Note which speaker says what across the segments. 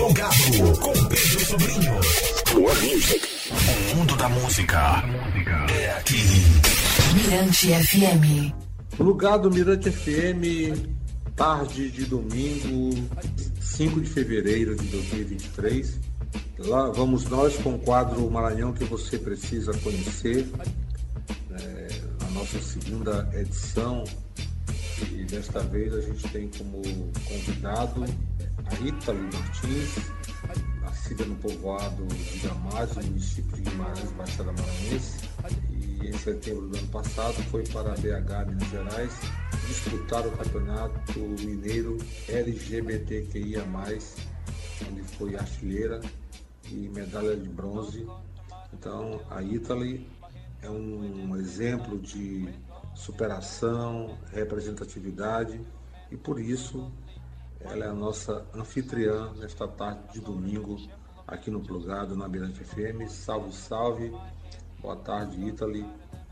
Speaker 1: Plugado com Pedro Sobrinho. More music. O mundo da música é aqui.
Speaker 2: Mirante FM.
Speaker 3: Plugado Mirante FM, tarde de domingo, 5 de fevereiro de 2023. Lá vamos nós com o quadro Maranhão que você precisa conhecer. É, a nossa segunda edição. E desta vez a gente tem como convidado a Ítalo Martins, nascida no povoado de Damasio, no município de Guimarães, Baixada Maranhense. E em setembro do ano passado foi para BH, Minas Gerais, disputar o campeonato mineiro LGBTQIA, onde foi artilheira e medalha de bronze. Então a Italy é um exemplo de superação, representatividade e por isso ela é a nossa anfitriã nesta tarde de domingo aqui no Plugado, na Mirante FM. Salve, salve. Boa tarde, Italy.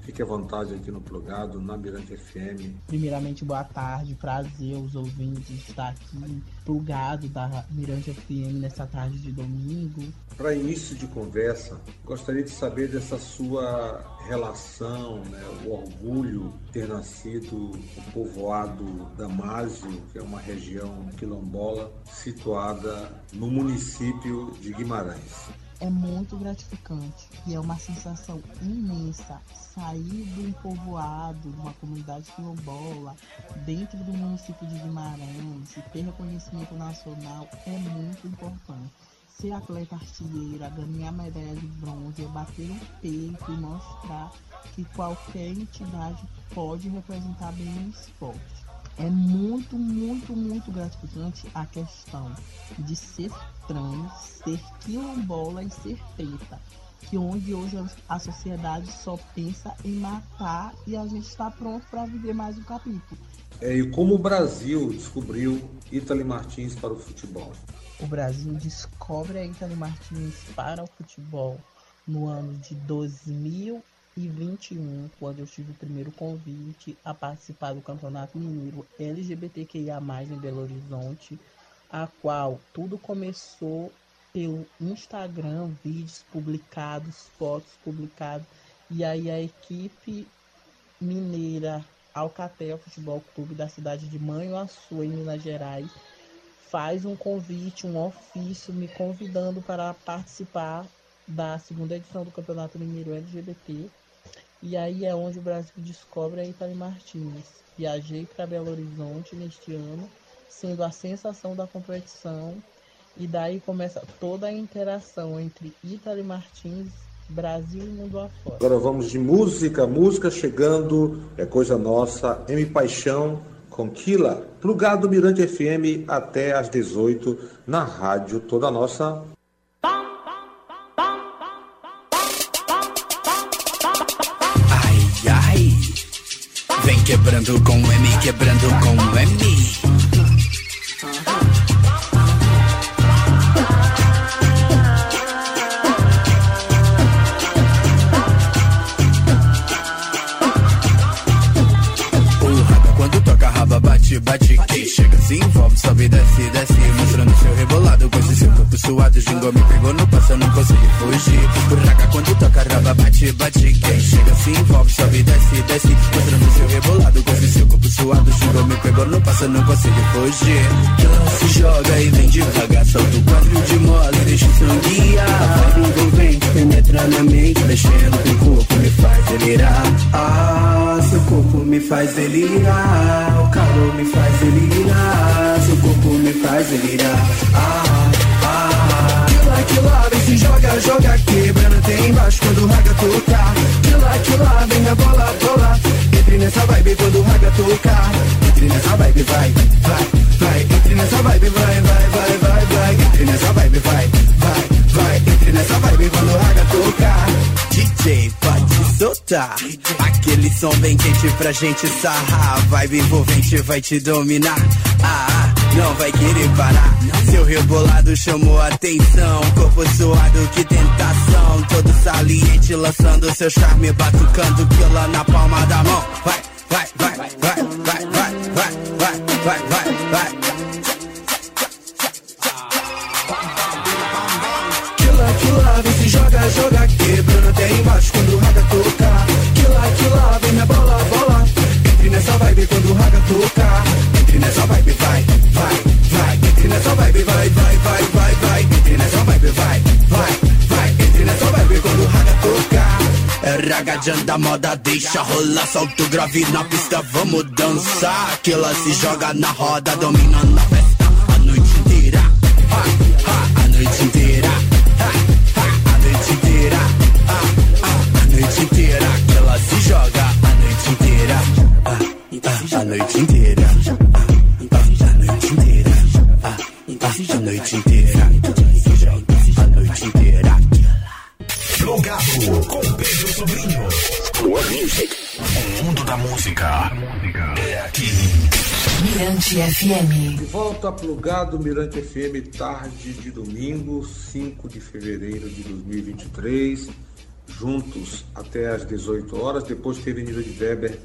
Speaker 3: Fique à vontade aqui no Plugado, na Mirante FM.
Speaker 4: Primeiramente, boa tarde, prazer os ouvintes estar aqui plugado da Mirante FM nessa tarde de domingo.
Speaker 3: Para início de conversa, gostaria de saber dessa sua relação, né, o orgulho de ter nascido no povoado Damásio, que é uma região quilombola situada no município de Guimarães
Speaker 4: é muito gratificante e é uma sensação imensa sair de um povoado, de uma comunidade quilombola, dentro do município de Guimarães e ter reconhecimento nacional é muito importante. Ser atleta artilheira, ganhar medalha de bronze, é bater um peito e mostrar que qualquer entidade pode representar bem o esporte. É muito, muito, muito gratificante a questão de ser trans, ser quilombola e ser preta. Que onde hoje a sociedade só pensa em matar e a gente está pronto para viver mais um capítulo.
Speaker 3: É, e como o Brasil descobriu Italy Martins para o futebol?
Speaker 4: O Brasil descobre a Italy Martins para o futebol no ano de 2000 2021, quando eu tive o primeiro convite a participar do Campeonato Mineiro LGBTQIA+, em Belo Horizonte, a qual tudo começou pelo Instagram, vídeos publicados, fotos publicadas, e aí a equipe mineira Alcatel Futebol Clube da cidade de Manhuaçu, em Minas Gerais, faz um convite, um ofício me convidando para participar da segunda edição do Campeonato Mineiro LGBT e aí é onde o Brasil descobre a Itali Martins. Viajei para Belo Horizonte neste ano, sendo a sensação da competição. E daí começa toda a interação entre Itali Martins, Brasil e mundo afora.
Speaker 3: Agora vamos de música, música chegando, é coisa nossa, M Paixão com Kila, plugado Mirante FM até às 18 na rádio toda nossa
Speaker 1: quebrando com M, quebrando com M. bate, bate, que chega, se envolve, sobe, desce, desce, suado. Jingle me pegou no passo, não consegui fugir. Buraca quando toca, raba, bate, bate, quem chega, se envolve, sobe, desce, desce, mostrando seu rebolado com seu corpo suado. Jingle me pegou no passo, não consegui fugir. Ela se joga e vem devagar, solta o quadro de mole, deixa o sangue guiar. Envolvente, penetra na mente, mexendo com o corpo, me faz delirar. Ah, seu corpo me faz delirar, o calor me faz delirar, seu corpo me faz delirar. Ah, lá, que lá, vem se joga, joga, quebrando até embaixo quando o raga tocar. Que lá, que lá, vem a bola, bola. Entre nessa vibe quando o raga tocar. Entre nessa vibe, vai, vai, vai. Entre nessa vibe, vai, vai, vai, vai, vai. Entre nessa vibe, vai, vai, vai. Entre nessa vibe quando o raga tocar. DJ, pode soltar. Aquele som bem quente pra gente sarrar. Vibe envolvente vai te dominar. Ah, não vai querer parar. Seu rebolado chamou atenção. Corpo suado, que tentação. Todo saliente lançando seu charme, batucando pila na palma da mão. Vai, vai, vai, vai, vai, vai, vai, vai, vai, vai, vai. Killa, killa, vem se joga, joga, quebrando até embaixo quando vibe, vai, vai, vai, vai, vai. Entre nessa vibe, vai, vai, vai. Entre nessa vibe quando o raga tocar. É raga da moda, deixa rolar, solta o grave na pista, vamos dançar. Que ela se joga na roda, dominando a festa a noite inteira. Ha, ha, a noite inteira. Ha, ha, a noite inteira. Ha, ha, a noite inteira. Que ela se joga a noite inteira. Ah, ah, a noite inteira.
Speaker 2: Mirante FM.
Speaker 3: De volta plugado Mirante FM, tarde de domingo, 5 de fevereiro de 2023. Juntos até às 18 horas. Depois teve Nilo de Weber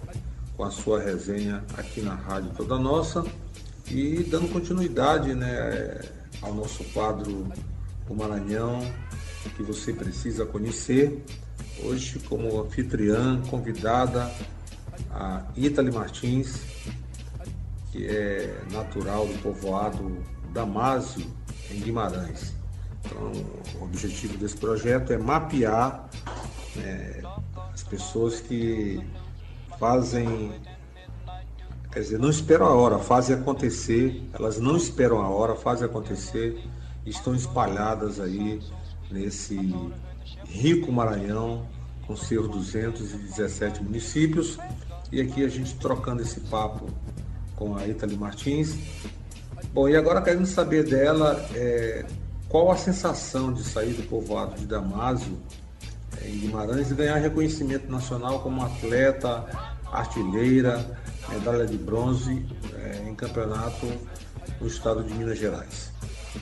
Speaker 3: com a sua resenha aqui na Rádio Toda Nossa. E dando continuidade né, ao nosso quadro O Maranhão, que você precisa conhecer. Hoje, como anfitriã, convidada, a Itali Martins, que é natural do povoado Damásio, em Guimarães. Então, o objetivo desse projeto é mapear né, as pessoas que fazem, quer dizer, não esperam a hora, fazem acontecer, elas não esperam a hora, fazem acontecer, estão espalhadas aí nesse rico Maranhão, com seus 217 municípios. E aqui a gente trocando esse papo com a Itali Martins. Bom, e agora querendo saber dela é, qual a sensação de sair do povoado de Damásio, é, em Guimarães, e ganhar reconhecimento nacional como atleta, artilheira, medalha de bronze é, em campeonato no estado de Minas Gerais.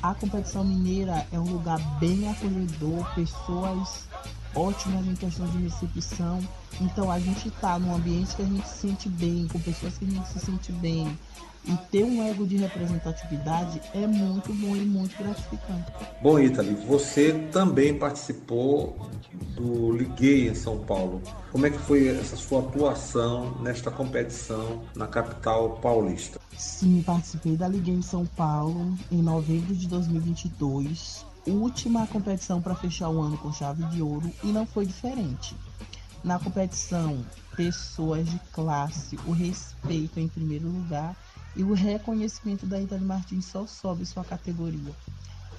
Speaker 4: A competição mineira é um lugar bem acolhedor, pessoas ótimas em questão de recepção. Então a gente está num ambiente que a gente se sente bem, com pessoas que a gente se sente bem. E ter um ego de representatividade é muito bom e muito gratificante.
Speaker 3: Bom, Ítali, você também participou do Liguei em São Paulo. Como é que foi essa sua atuação nesta competição na capital paulista?
Speaker 4: Sim, participei da Liguei em São Paulo em novembro de 2022. Última competição para fechar o ano com chave de ouro e não foi diferente. Na competição, pessoas de classe, o respeito em primeiro lugar e o reconhecimento da Itali Martins só sobe sua categoria,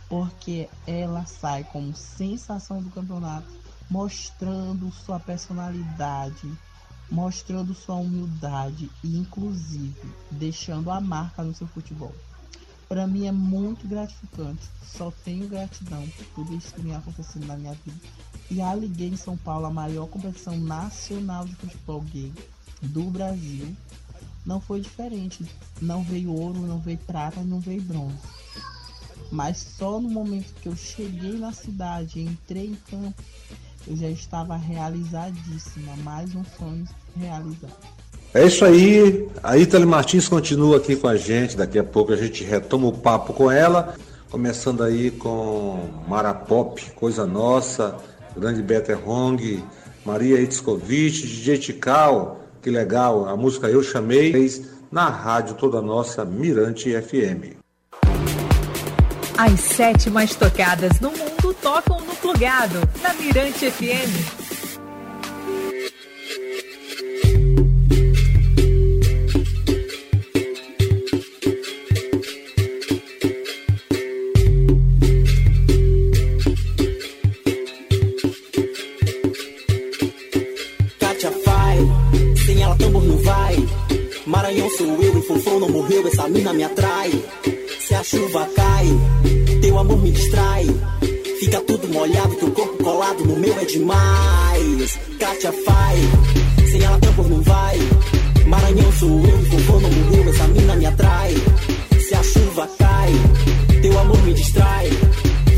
Speaker 4: porque ela sai como sensação do campeonato, mostrando sua personalidade, mostrando sua humildade e, inclusive, deixando a marca no seu futebol. Para mim é muito gratificante, só tenho gratidão por tudo isso que me aconteceu na minha vida. E a Liguei em São Paulo, a maior competição nacional de futebol gay do Brasil, não foi diferente. Não veio ouro, não veio prata, não veio bronze. Mas só no momento que eu cheguei na cidade, entrei em campo, eu já estava realizadíssima. Mais um sonho realizado.
Speaker 3: É isso aí, a Itali Martins continua aqui com a gente, daqui a pouco a gente retoma o papo com ela, começando aí com Mara Pop, Coisa Nossa, Grande Better Hong, Maria Itzkovic, DJ Tical, que legal, a música Eu Chamei, na rádio toda nossa Mirante FM.
Speaker 5: As sete mais tocadas no mundo tocam no plugado, na Mirante FM.
Speaker 6: Essa mina me atrai. Se a chuva cai, teu amor me distrai. Fica tudo molhado, teu corpo colado no meu é demais. Kátia faz, sem ela tambor não vai. Maranhão sou eu Fofão não morreu, essa mina me atrai. Se a chuva cai, teu amor me distrai.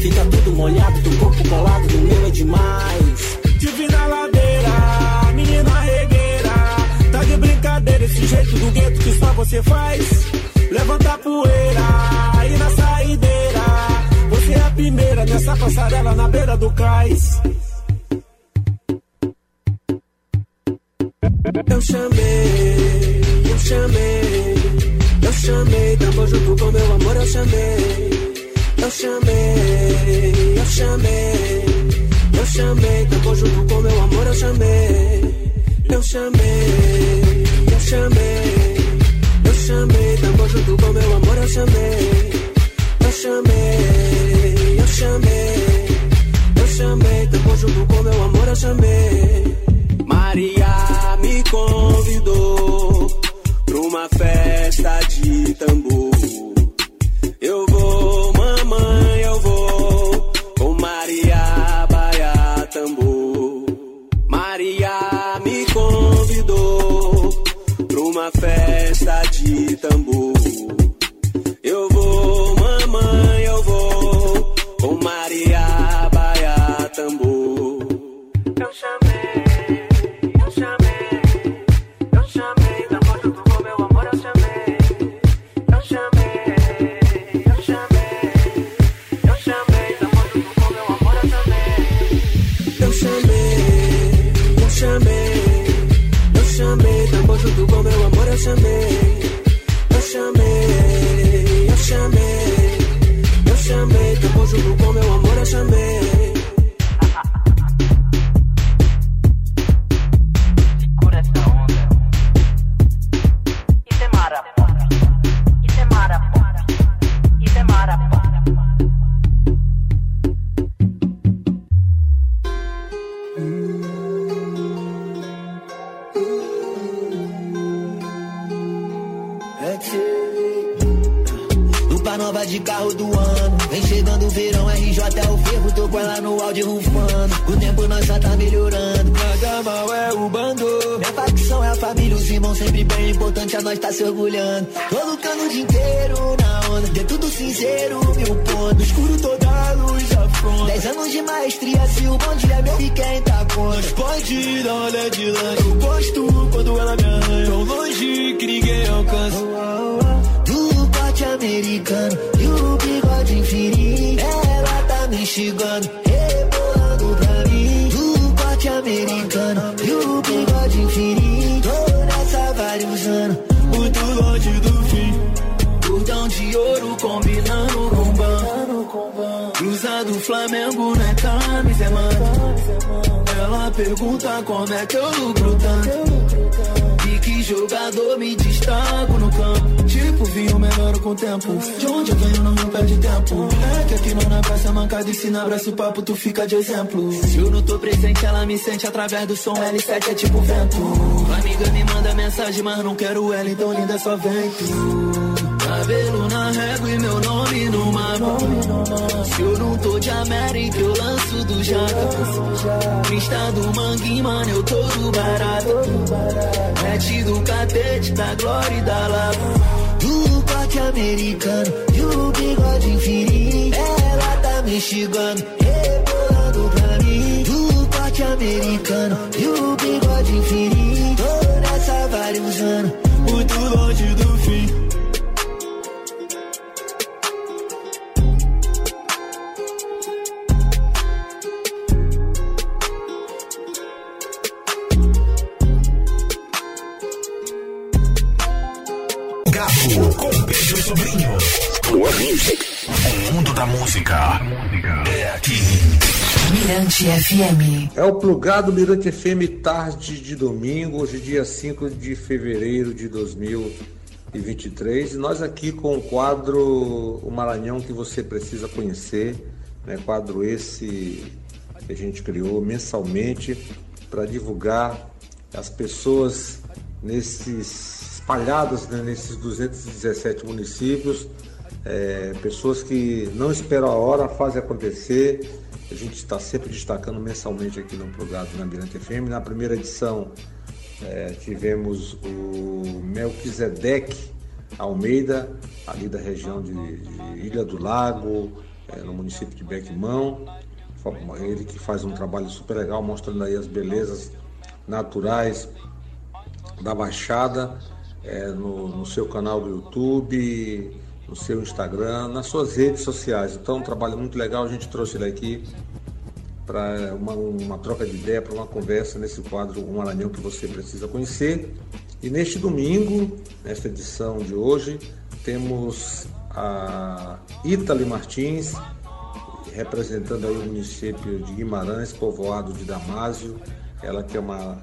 Speaker 6: Fica tudo molhado, teu corpo colado no meu é demais.
Speaker 7: Divina ladeira, menina regueira. Tá de brincadeira esse jeito do gueto que só você faz. Levanta a poeira aí na saideira. Você é Capineira, nessa passarela na beira do cais. Eu chamei, eu chamei, eu chamei, tamo junto com meu amor, eu chamei. Eu chamei, eu chamei, eu chamei, tamo junto com meu amor, eu chamei. Eu chamei, eu chamei, chamei, tamo junto com meu amor, eu chamei. Eu chamei, eu chamei, eu chamei, tamo junto com meu amor, eu chamei. Maria me convidou pra uma festa de tambor. Eu vou, mamãe, eu vou com Maria Baia Tambor. Maria me convidou pra uma festa
Speaker 6: Lupa nova de carro do ano. Vem chegando o verão, RJ é o ferro. Tô com ela no áudio rufando. O tempo nós só tá melhorando. Nada mal é o bando. Minha facção é a família, os irmãos sempre bem importante. A nós tá se orgulhando. Tô lutando o dia inteiro na onda. De tudo sincero, mil pontos. No escuro toda a luz afronta. Dez anos de maestria, se o bom dia é meu e quem tá contra. Pode dar olhada de lanche. Eu gosto quando ela me arranha. Tão longe que ninguém alcança. Americano e o bigode infinito. Ela tá me instigando, rebolando pra mim. Do corte americano e o bigode infinito. Tô nessa vários anos, muito longe do fim. Cordão de ouro combinando com ban. Cruzado Flamengo não é camisa, mano. Ela pergunta como é que eu lucro tanto. E que jogador me com o tempo. De onde eu venho, não perde tempo. É que aqui não na praça mancada e se não abraça o papo, tu fica de exemplo. Se eu não tô presente, ela me sente através do som. L7 é tipo vento. Amiga me manda mensagem, mas não quero ela, então linda só vem tu. Cabelo na régua e meu nome no mapa. Se eu não tô de América, eu lanço do jaca. Crista do mangue, mano, eu tô do barato. Mete do catete, da glória e da lava. Do corte americano e o bigode infinito. Ela tá me instigando, rebolando pra mim. Do corte americano e o bigode infinito. Nessa há vários anos, muito longe do fim.
Speaker 8: Gato com Pedro Sobrinho. One Music. O mundo da música é aqui.
Speaker 2: Mirante FM.
Speaker 3: É o plugado Mirante FM tarde de domingo, hoje dia 5 de fevereiro de 2023. E nós aqui com o quadro O Maranhão que você precisa conhecer, né? quadro esse que a gente criou mensalmente para divulgar as pessoas nesses espalhadas né, nesses 217 municípios, é, pessoas que não esperam a hora, fazem acontecer. A gente está sempre destacando mensalmente aqui no Plugado na Mirante FM. Na primeira edição é, tivemos o Melquisedeque Almeida, ali da região de, de Ilha do Lago, é, no município de Bequimão. Ele que faz um trabalho super legal, mostrando aí as belezas naturais da Baixada é, no, no seu canal do YouTube no seu Instagram, nas suas redes sociais. Então, um trabalho muito legal, a gente trouxe ele aqui para uma, uma, troca de ideia, para uma conversa nesse quadro Um Maranhão que você precisa conhecer. E neste domingo, nesta edição de hoje, temos a Itali Martins, representando aí o município de Guimarães, povoado de Damásio. Ela que é uma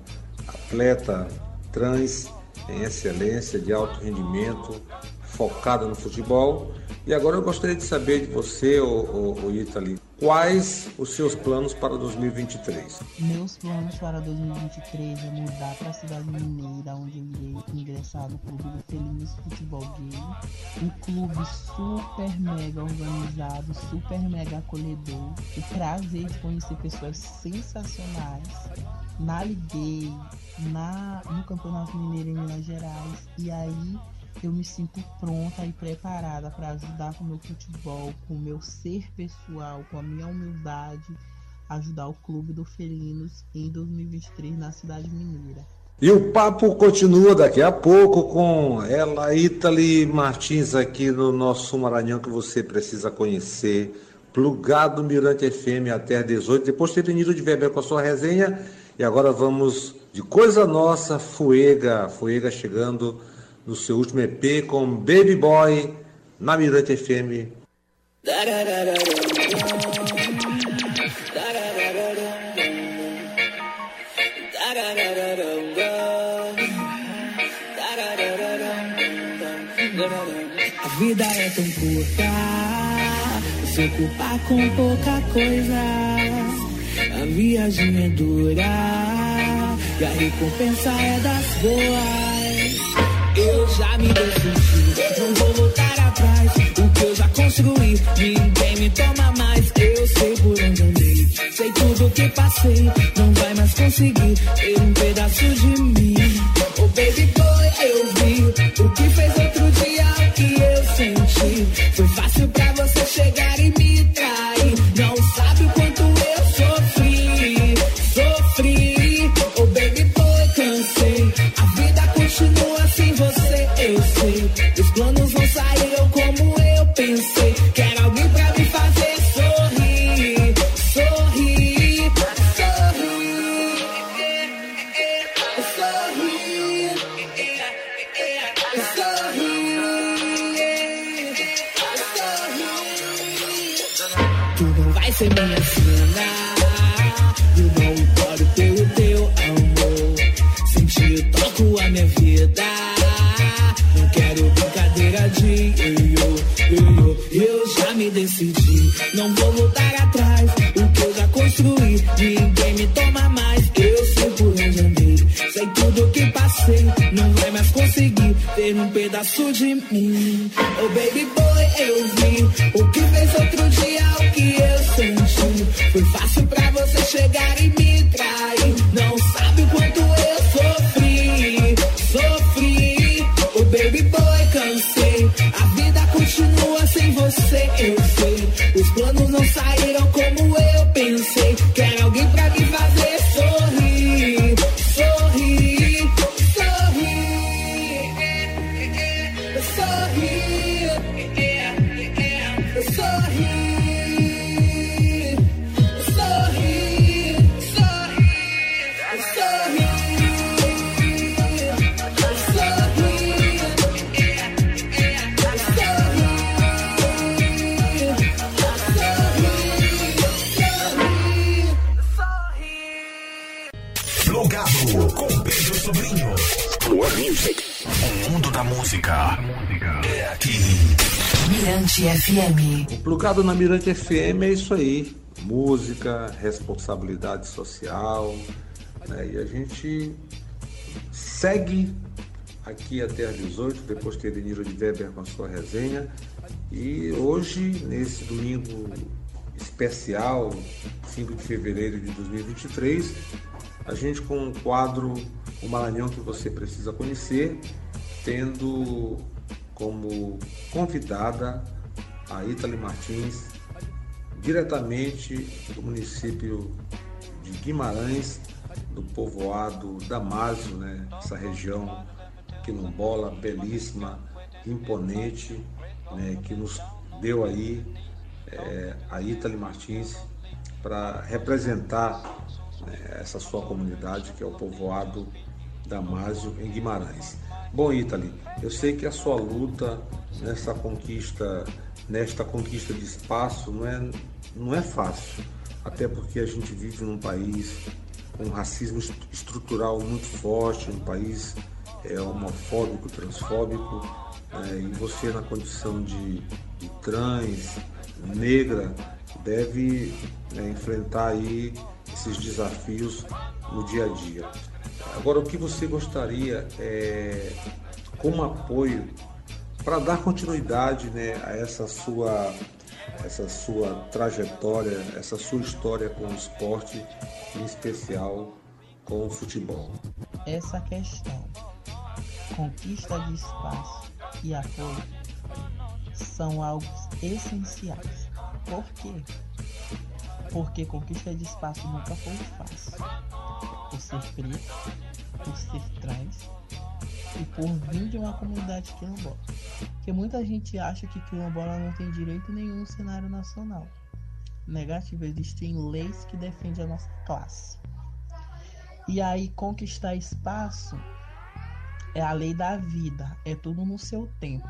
Speaker 3: atleta trans em excelência, de alto rendimento, focada no futebol. E agora eu gostaria de saber de você, o, o, Itali, quais os seus planos para 2023?
Speaker 4: Meus planos para 2023 é mudar para a cidade mineira, onde eu irei ingressar no Clube do Felinos Futebol Game. Um clube super mega organizado, super mega acolhedor. O prazer de conhecer pessoas sensacionais. Na Liguei, na, no Campeonato Mineiro em Minas Gerais. E aí eu me sinto pronta e preparada para ajudar com o meu futebol, com o meu ser pessoal, com a minha humildade, ajudar o Clube do Felinos em 2023 na cidade mineira.
Speaker 3: E o papo continua daqui a pouco com ela, Itali Martins, aqui no nosso Maranhão que você precisa conhecer. Plugado Mirante FM até 18. Depois teve Nilo de Weber com a sua resenha. E agora vamos de coisa nossa, Fuega. Fuega chegando no seu último EP com Baby Boy na Mirante FM.
Speaker 9: A vida é tão curta, se ocupar com pouca coisa. A viagem é dura e a recompensa é das boas. Eu já me decidi, não vou voltar atrás. O que eu já construí, ninguém me toma mais. Eu sei por onde andei, sei tudo que passei. Não vai mais conseguir ter um pedaço de mim. Oh baby boy, eu vi o que fez outro dia, o que eu senti. Foi fácil pra você chegar um pedaço de
Speaker 2: Mirante FM.
Speaker 3: O Plugado na Mirante FM é isso aí. Música, responsabilidade social. né? E a gente segue aqui até às 18, depois ter Deniro de Weber com a sua resenha. E hoje, nesse domingo especial, 5 de fevereiro de 2023, a gente com um quadro O Maranhão que você precisa conhecer, tendo como convidada a Itali Martins, diretamente do município de Guimarães, do povoado Damásio, né? essa região quilombola belíssima, imponente, né, que nos deu aí é, a Itali Martins para representar né, essa sua comunidade, que é o povoado Damásio, em Guimarães. Bom, Itali, eu sei que a sua luta nessa conquista, nesta conquista de espaço, não é, não é fácil, até porque a gente vive num país com um racismo estrutural muito forte, um país é, homofóbico, transfóbico, é, e você na condição de, de trans, negra, deve é, enfrentar aí esses desafios no dia a dia. Agora, o que você gostaria é, como apoio para dar continuidade né, a essa sua, essa sua trajetória, essa sua história com o esporte, em especial com o futebol?
Speaker 4: Essa questão, conquista de espaço e apoio, são algo essenciais. Por quê? Porque conquista de espaço nunca foi fácil. Por ser preto, por ser trans e por vir de uma comunidade quilombola. Porque muita gente acha que quilombola não tem direito nenhum no cenário nacional. Negativo, existem leis que defendem a nossa classe. E aí conquistar espaço é a lei da vida, é tudo no seu tempo.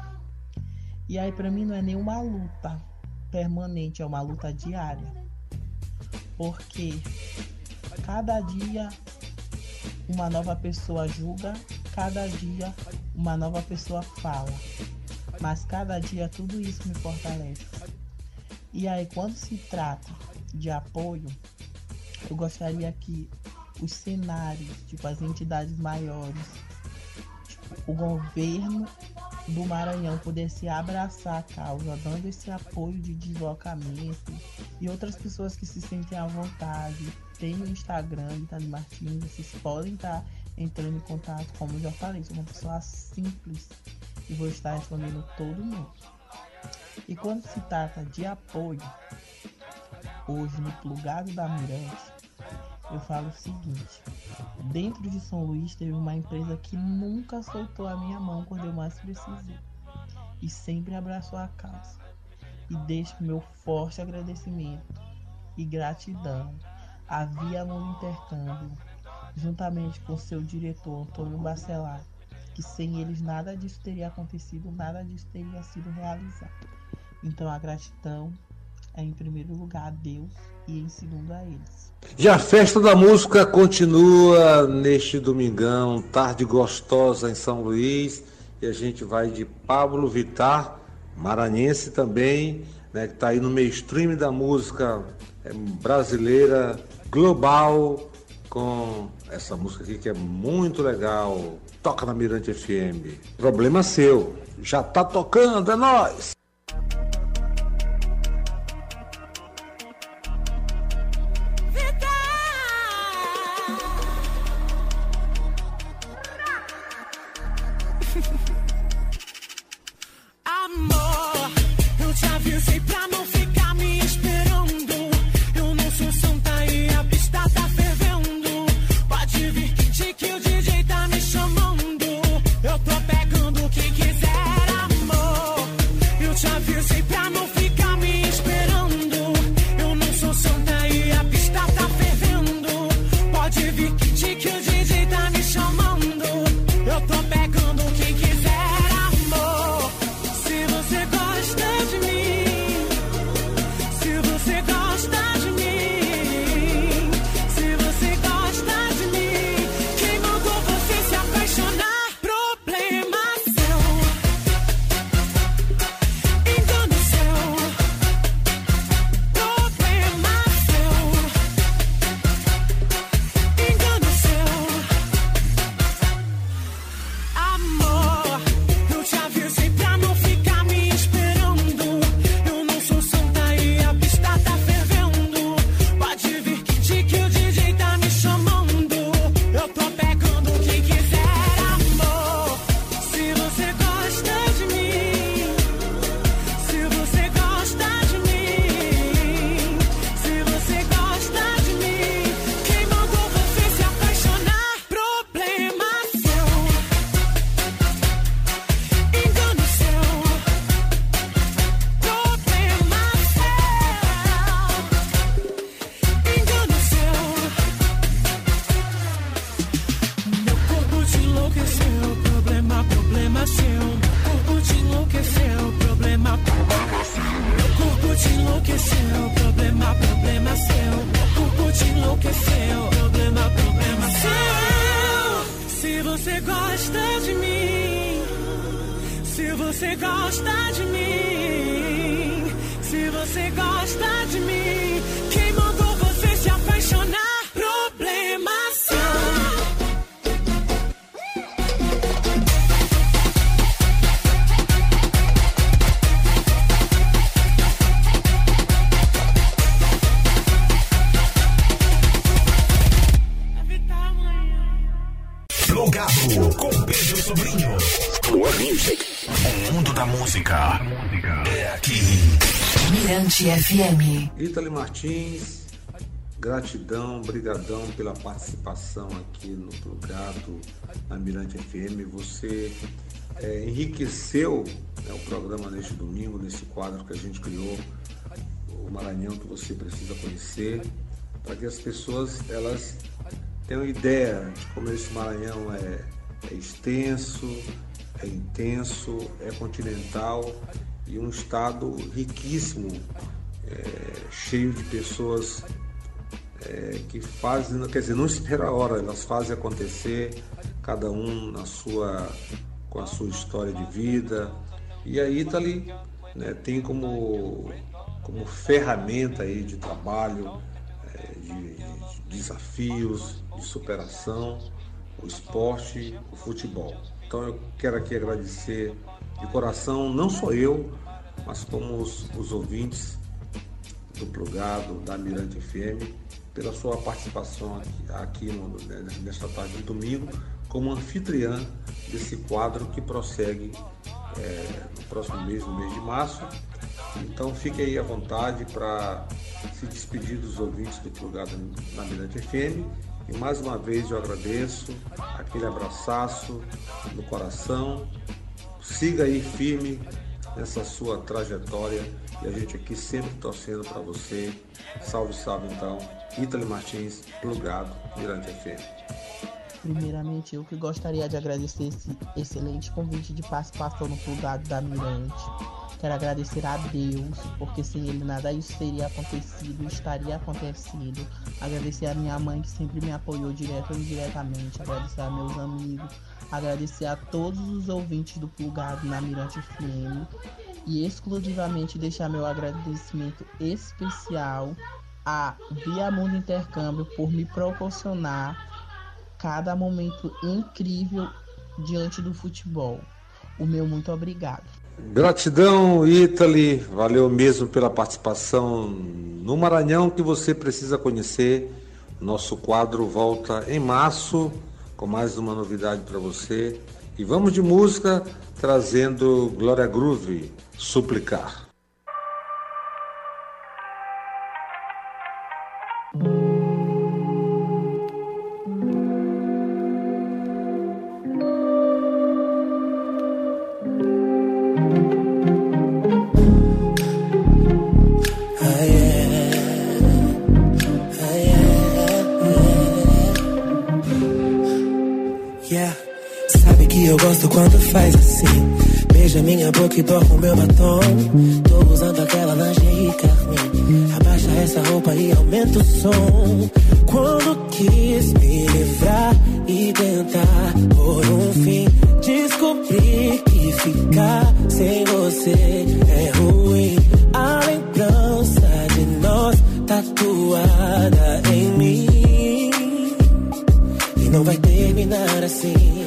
Speaker 4: E aí para mim não é nenhuma luta permanente, é uma luta diária. Porque cada dia uma nova pessoa julga, cada dia uma nova pessoa fala. Mas cada dia tudo isso me fortalece. E aí, quando se trata de apoio, eu gostaria que os cenários, tipo as entidades maiores, tipo, o governo do Maranhão pudesse abraçar a causa, dando esse apoio de deslocamento e outras pessoas que se sentem à vontade. Tem o Instagram Itali Martins, vocês podem estar entrando em contato, como eu já falei, sou uma pessoa simples e vou estar respondendo todo mundo. E quando se trata de apoio, hoje no plugado da Mirante, eu falo o seguinte: dentro de São Luís teve uma empresa que nunca soltou a minha mão quando eu mais precisei e sempre abraçou a causa. E deixo meu forte agradecimento e gratidão à Via Mundo Intercâmbio, juntamente com seu diretor Antônio Bacelar, que sem eles nada disso teria acontecido, nada disso teria sido realizado. Então a gratidão é em primeiro lugar a Deus e em segundo a eles.
Speaker 3: E a festa da música continua neste domingão, tarde gostosa em São Luís, e a gente vai de Pablo Vitar, maranhense também, né, que está aí no mainstream da música é, brasileira, global, com essa música aqui que é muito legal. Toca na Mirante FM. Problema seu. Já tá tocando, é nós.
Speaker 10: Música é aqui.
Speaker 2: Mirante FM.
Speaker 3: Ítali Martins, gratidão, brigadão pela participação aqui no Plugado na Mirante FM. Você é, enriqueceu né, o programa neste domingo, nesse quadro que a gente criou, o Maranhão que você precisa conhecer, para que as pessoas elas tenham ideia de como esse Maranhão é, é extenso, é intenso, é continental e um estado riquíssimo, é, cheio de pessoas é, que fazem, quer dizer, não espera a hora, elas fazem acontecer, cada um na sua, com a sua história de vida. E a Italy né, tem como, como ferramenta aí de trabalho, é, de, de desafios, de superação, o esporte, o futebol. Então eu quero aqui agradecer de coração, não só eu, mas como os, os ouvintes do Plugado, da Mirante FM, pela sua participação aqui, aqui no, né, nesta tarde de domingo, como anfitriã desse quadro que prossegue é, no próximo mês, no mês de março. Então fique aí à vontade para se despedir dos ouvintes do Plugado na Mirante FM. E mais uma vez eu agradeço aquele abraçaço no coração. Siga aí firme nessa sua trajetória e a gente aqui sempre torcendo para você. Salve, salve então. Ítali Martins, Plugado, Mirante FM.
Speaker 4: Primeiramente, eu que gostaria de agradecer esse excelente convite de participação no Plugado da Mirante. Quero agradecer a Deus, porque sem Ele nada isso teria acontecido, estaria acontecido. Agradecer a minha mãe, que sempre me apoiou direto ou indiretamente. Agradecer a meus amigos. Agradecer a todos os ouvintes do Plugado na Mirante FM. E exclusivamente deixar meu agradecimento especial a Via Mundo Intercâmbio por me proporcionar cada momento incrível diante do futebol. O meu muito obrigado.
Speaker 3: Gratidão, Italy. Valeu mesmo pela participação no Maranhão que você precisa conhecer. Nosso quadro volta em março com mais uma novidade para você. E vamos de música trazendo Glória Groove, Suplicar.
Speaker 8: Quando faz assim. Beija minha boca e borra o meu batom. Tô usando aquela lingerie carmim. Abaixa essa roupa e aumenta o som. Quando quis me livrar e tentar por um fim, descobri que ficar sem você é ruim. A lembrança de nós tatuada em mim e não vai terminar assim.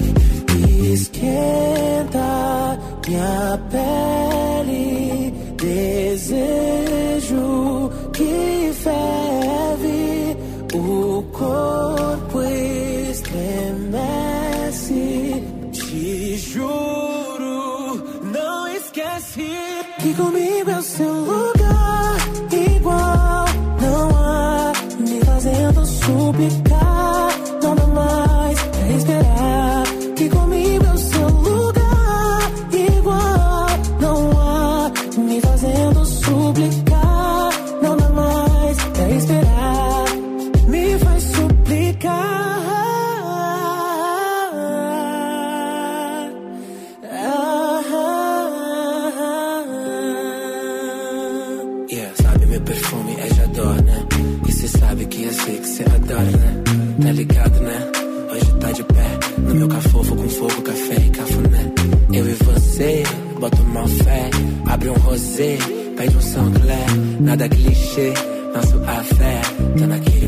Speaker 8: Esquenta minha pele, desejo que ferve, o corpo estremece. Te juro, não esquece que comigo é o seu lugar igual. Não há me fazendo suplicar,
Speaker 11: Blond rosé, paillon sanglant, nada
Speaker 9: cliché, un
Speaker 8: sou à faire, t'en as qui